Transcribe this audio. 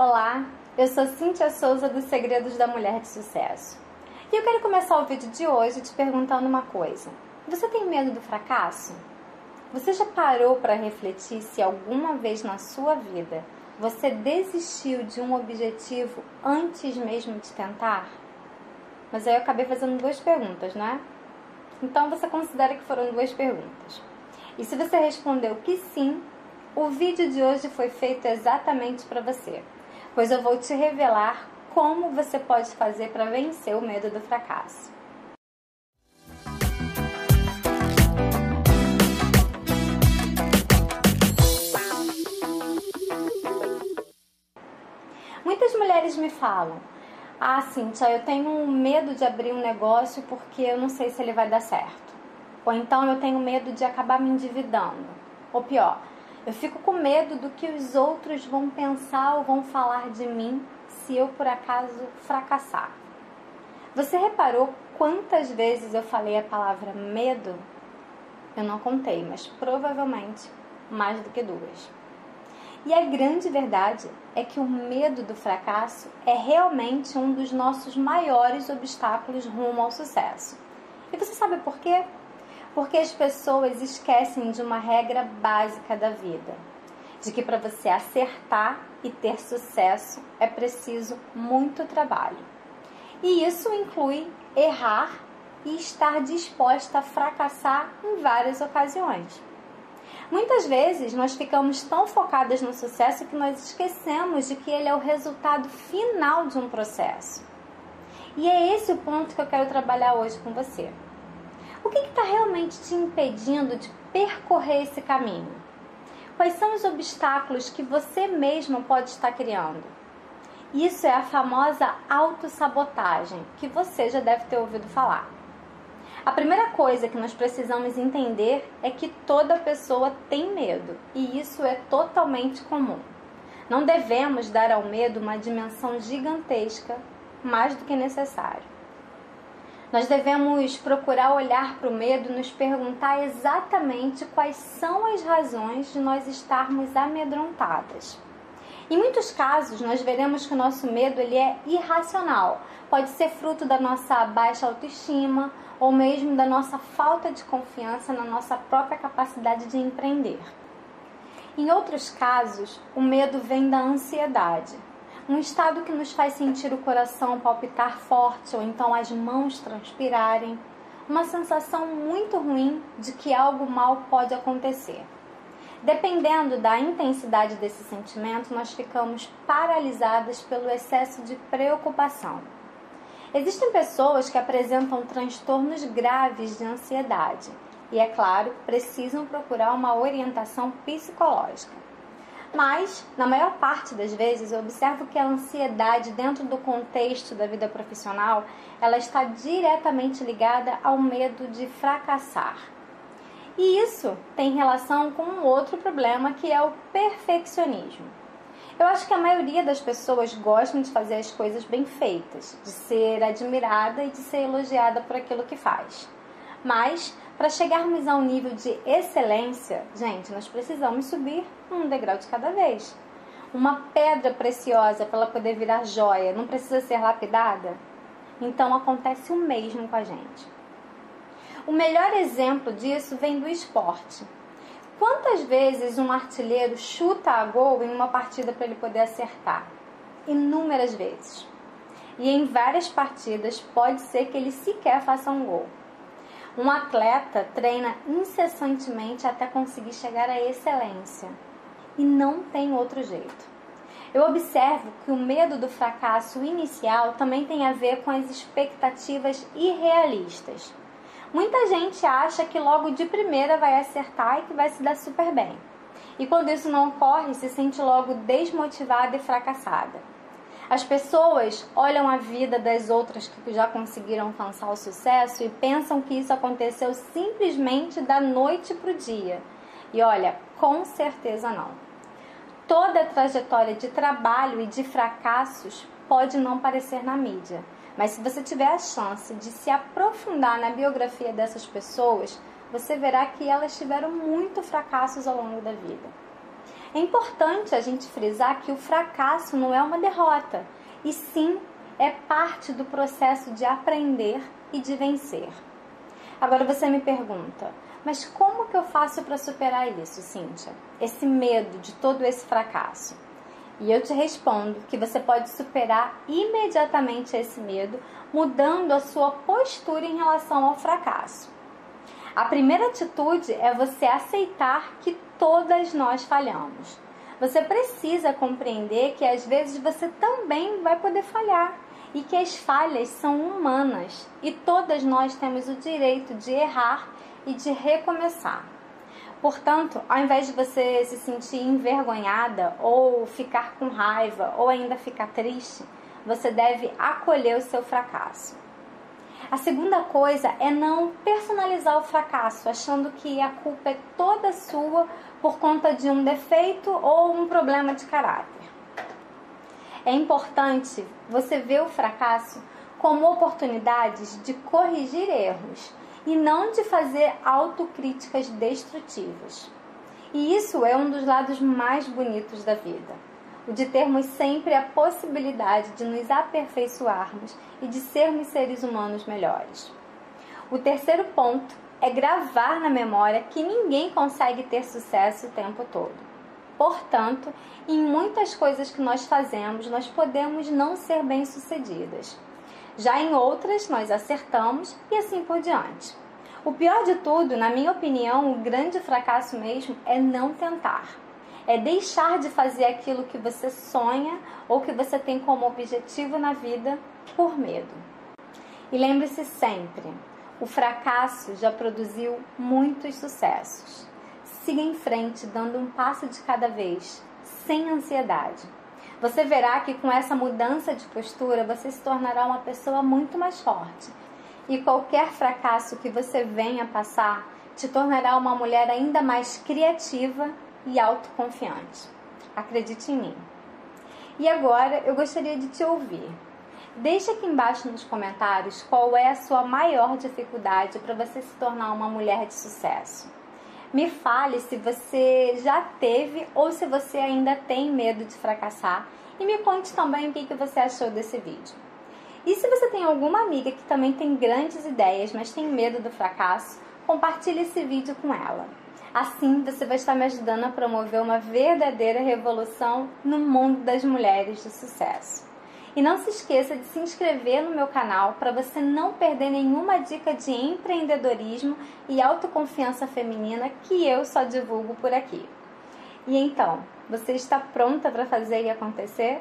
Olá, eu sou Cíntia Souza dos Segredos da Mulher de Sucesso. E eu quero começar o vídeo de hoje te perguntando uma coisa. Você tem medo do fracasso? Você já parou para refletir se alguma vez na sua vida você desistiu de um objetivo antes mesmo de tentar? Mas aí eu acabei fazendo duas perguntas, né? Então você considera que foram duas perguntas. E se você respondeu que sim, o vídeo de hoje foi feito exatamente para você pois eu vou te revelar como você pode fazer para vencer o medo do fracasso. Muitas mulheres me falam: Ah, Cintia, eu tenho medo de abrir um negócio porque eu não sei se ele vai dar certo. Ou então eu tenho medo de acabar me endividando. Ou pior, eu fico com medo do que os outros vão pensar ou vão falar de mim se eu por acaso fracassar. Você reparou quantas vezes eu falei a palavra medo? Eu não contei, mas provavelmente mais do que duas. E a grande verdade é que o medo do fracasso é realmente um dos nossos maiores obstáculos rumo ao sucesso. E você sabe por quê? Porque as pessoas esquecem de uma regra básica da vida: de que para você acertar e ter sucesso é preciso muito trabalho. E isso inclui errar e estar disposta a fracassar em várias ocasiões. Muitas vezes nós ficamos tão focadas no sucesso que nós esquecemos de que ele é o resultado final de um processo. E é esse o ponto que eu quero trabalhar hoje com você. O que está realmente te impedindo de percorrer esse caminho? Quais são os obstáculos que você mesmo pode estar criando? Isso é a famosa autossabotagem, que você já deve ter ouvido falar. A primeira coisa que nós precisamos entender é que toda pessoa tem medo, e isso é totalmente comum. Não devemos dar ao medo uma dimensão gigantesca, mais do que necessário. Nós devemos procurar olhar para o medo nos perguntar exatamente quais são as razões de nós estarmos amedrontadas. Em muitos casos, nós veremos que o nosso medo ele é irracional. Pode ser fruto da nossa baixa autoestima ou mesmo da nossa falta de confiança na nossa própria capacidade de empreender. Em outros casos, o medo vem da ansiedade um estado que nos faz sentir o coração palpitar forte ou então as mãos transpirarem, uma sensação muito ruim de que algo mal pode acontecer. Dependendo da intensidade desse sentimento, nós ficamos paralisadas pelo excesso de preocupação. Existem pessoas que apresentam transtornos graves de ansiedade e, é claro, precisam procurar uma orientação psicológica. Mas, na maior parte das vezes, eu observo que a ansiedade dentro do contexto da vida profissional, ela está diretamente ligada ao medo de fracassar. E isso tem relação com um outro problema que é o perfeccionismo. Eu acho que a maioria das pessoas gostam de fazer as coisas bem feitas, de ser admirada e de ser elogiada por aquilo que faz. Mas para chegarmos a um nível de excelência, gente, nós precisamos subir um degrau de cada vez. Uma pedra preciosa para ela poder virar joia não precisa ser lapidada? Então acontece o mesmo com a gente. O melhor exemplo disso vem do esporte. Quantas vezes um artilheiro chuta a gol em uma partida para ele poder acertar? Inúmeras vezes. E em várias partidas pode ser que ele sequer faça um gol. Um atleta treina incessantemente até conseguir chegar à excelência e não tem outro jeito. Eu observo que o medo do fracasso inicial também tem a ver com as expectativas irrealistas. Muita gente acha que logo de primeira vai acertar e que vai se dar super bem. E quando isso não ocorre, se sente logo desmotivada e fracassada. As pessoas olham a vida das outras que já conseguiram alcançar o sucesso e pensam que isso aconteceu simplesmente da noite para o dia. E olha, com certeza não. Toda trajetória de trabalho e de fracassos pode não parecer na mídia, mas se você tiver a chance de se aprofundar na biografia dessas pessoas, você verá que elas tiveram muito fracassos ao longo da vida. É importante a gente frisar que o fracasso não é uma derrota, e sim é parte do processo de aprender e de vencer. Agora você me pergunta, mas como que eu faço para superar isso, Cíntia? Esse medo de todo esse fracasso? E eu te respondo que você pode superar imediatamente esse medo mudando a sua postura em relação ao fracasso. A primeira atitude é você aceitar que todas nós falhamos. Você precisa compreender que às vezes você também vai poder falhar e que as falhas são humanas e todas nós temos o direito de errar e de recomeçar. Portanto, ao invés de você se sentir envergonhada ou ficar com raiva ou ainda ficar triste, você deve acolher o seu fracasso. A segunda coisa é não personalizar o fracasso, achando que a culpa é toda sua por conta de um defeito ou um problema de caráter. É importante você ver o fracasso como oportunidades de corrigir erros e não de fazer autocríticas destrutivas. E isso é um dos lados mais bonitos da vida, o de termos sempre a possibilidade de nos aperfeiçoarmos e de sermos seres humanos melhores. O terceiro ponto é gravar na memória que ninguém consegue ter sucesso o tempo todo. Portanto, em muitas coisas que nós fazemos, nós podemos não ser bem-sucedidas. Já em outras, nós acertamos e assim por diante. O pior de tudo, na minha opinião, o grande fracasso mesmo é não tentar. É deixar de fazer aquilo que você sonha ou que você tem como objetivo na vida por medo. E lembre-se sempre: o fracasso já produziu muitos sucessos. Siga em frente, dando um passo de cada vez, sem ansiedade. Você verá que com essa mudança de postura você se tornará uma pessoa muito mais forte. E qualquer fracasso que você venha passar te tornará uma mulher ainda mais criativa e autoconfiante. Acredite em mim. E agora eu gostaria de te ouvir. Deixe aqui embaixo nos comentários qual é a sua maior dificuldade para você se tornar uma mulher de sucesso. Me fale se você já teve ou se você ainda tem medo de fracassar e me conte também o que você achou desse vídeo. E se você tem alguma amiga que também tem grandes ideias, mas tem medo do fracasso, compartilhe esse vídeo com ela. Assim você vai estar me ajudando a promover uma verdadeira revolução no mundo das mulheres de sucesso. E não se esqueça de se inscrever no meu canal para você não perder nenhuma dica de empreendedorismo e autoconfiança feminina que eu só divulgo por aqui. E então, você está pronta para fazer e acontecer?